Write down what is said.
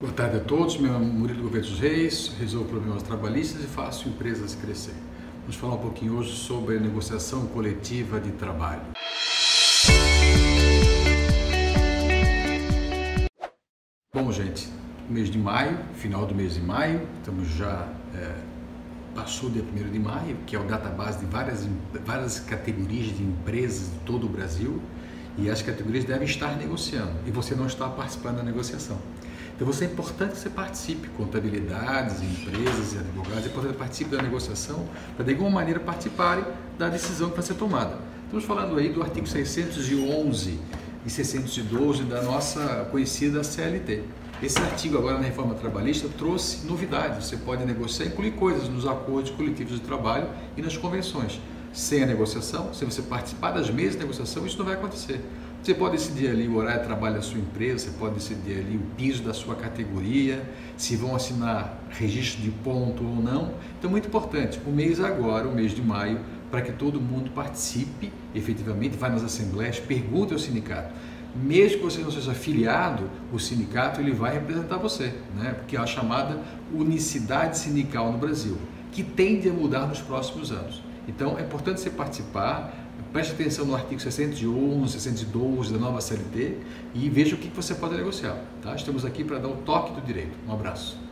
Boa tarde a todos, meu nome é Murilo Gouveia dos Reis, resolvo problemas trabalhistas e faço empresas crescer. Vamos falar um pouquinho hoje sobre a negociação coletiva de trabalho. Bom, gente, mês de maio, final do mês de maio, estamos já, é, passou dia 1 de maio, que é o database de várias, várias categorias de empresas de todo o Brasil, e as categorias devem estar negociando, e você não está participando da negociação. Então, você é importante que você participe, contabilidades, empresas e advogados, é importante que participe da negociação para de alguma maneira participarem da decisão que vai ser tomada. Estamos falando aí do artigo 611 e 612 da nossa conhecida CLT. Esse artigo agora na reforma trabalhista trouxe novidades. Você pode negociar, incluir coisas nos acordos coletivos de trabalho e nas convenções. Sem a negociação, se você participar das mesas de negociação, isso não vai acontecer. Você pode decidir ali o horário de trabalho da sua empresa, você pode decidir ali o piso da sua categoria, se vão assinar registro de ponto ou não. Então, muito importante, o mês agora, o mês de maio, para que todo mundo participe efetivamente, vá nas assembleias, pergunte ao sindicato. Mesmo que você não seja afiliado, o sindicato ele vai representar você, né? porque é a chamada unicidade sindical no Brasil, que tende a mudar nos próximos anos. Então, é importante você participar, Preste atenção no artigo 611, 612 da nova CLT e veja o que você pode negociar. Tá? Estamos aqui para dar o toque do direito. Um abraço.